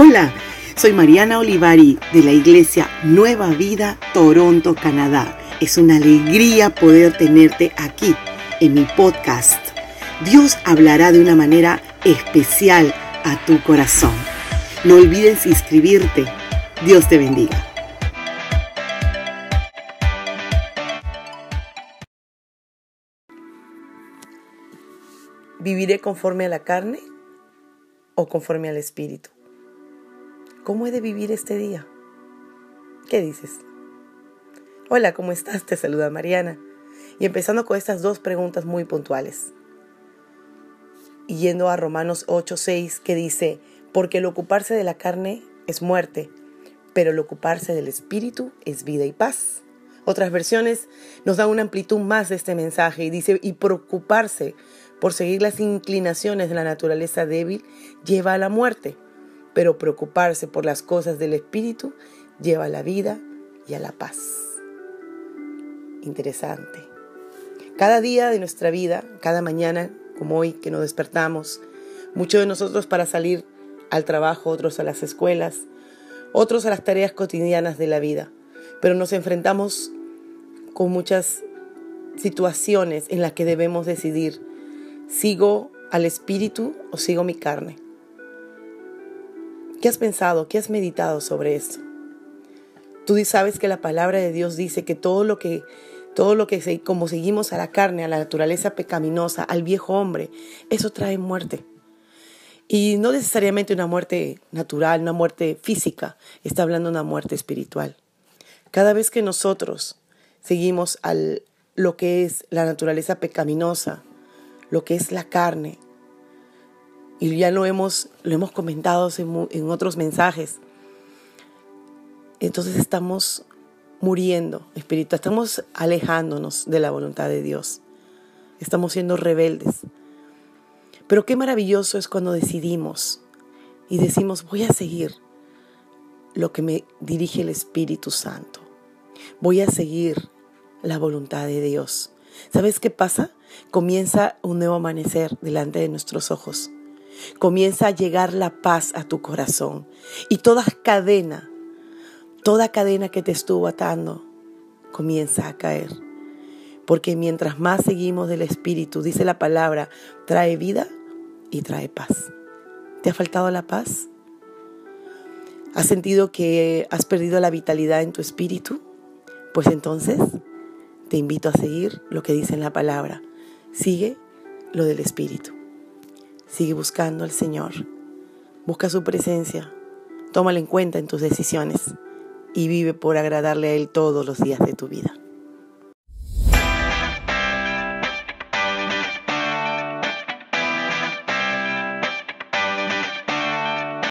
Hola, soy Mariana Olivari de la Iglesia Nueva Vida, Toronto, Canadá. Es una alegría poder tenerte aquí en mi podcast. Dios hablará de una manera especial a tu corazón. No olvides inscribirte. Dios te bendiga. ¿Viviré conforme a la carne o conforme al espíritu? ¿Cómo he de vivir este día? ¿Qué dices? Hola, ¿cómo estás? Te saluda Mariana. Y empezando con estas dos preguntas muy puntuales. Y yendo a Romanos 8:6 que dice, porque el ocuparse de la carne es muerte, pero el ocuparse del espíritu es vida y paz. Otras versiones nos dan una amplitud más de este mensaje y dice, y preocuparse por seguir las inclinaciones de la naturaleza débil lleva a la muerte pero preocuparse por las cosas del Espíritu lleva a la vida y a la paz. Interesante. Cada día de nuestra vida, cada mañana, como hoy que nos despertamos, muchos de nosotros para salir al trabajo, otros a las escuelas, otros a las tareas cotidianas de la vida, pero nos enfrentamos con muchas situaciones en las que debemos decidir, ¿sigo al espíritu o sigo mi carne? ¿Qué has pensado? ¿Qué has meditado sobre esto? Tú sabes que la palabra de Dios dice que todo lo que todo lo que como seguimos a la carne, a la naturaleza pecaminosa, al viejo hombre, eso trae muerte. Y no necesariamente una muerte natural, una muerte física, está hablando de una muerte espiritual. Cada vez que nosotros seguimos al lo que es la naturaleza pecaminosa, lo que es la carne, y ya lo hemos, lo hemos comentado en, otros mensajes. Entonces estamos muriendo espiritual, estamos alejándonos de la voluntad de Dios, estamos siendo rebeldes. Pero qué maravilloso es cuando decidimos y decimos, voy a seguir lo que me dirige el Espíritu Santo, voy a seguir la voluntad de Dios. ¿Sabes qué pasa? Comienza un nuevo amanecer delante de nuestros ojos comienza a llegar la paz a tu corazón. Y toda cadena, toda cadena que te estuvo atando, comienza a caer. Porque mientras más seguimos del Espíritu, dice la palabra, trae vida y trae paz. ¿Te ha faltado la paz? ¿Has sentido que has perdido la vitalidad en tu espíritu? Pues entonces te invito a seguir lo que dice en la palabra. Sigue lo del espíritu. Sigue buscando al Señor. Busca su presencia. Tómala en cuenta en tus decisiones y vive por agradarle a Él todos los días de tu vida.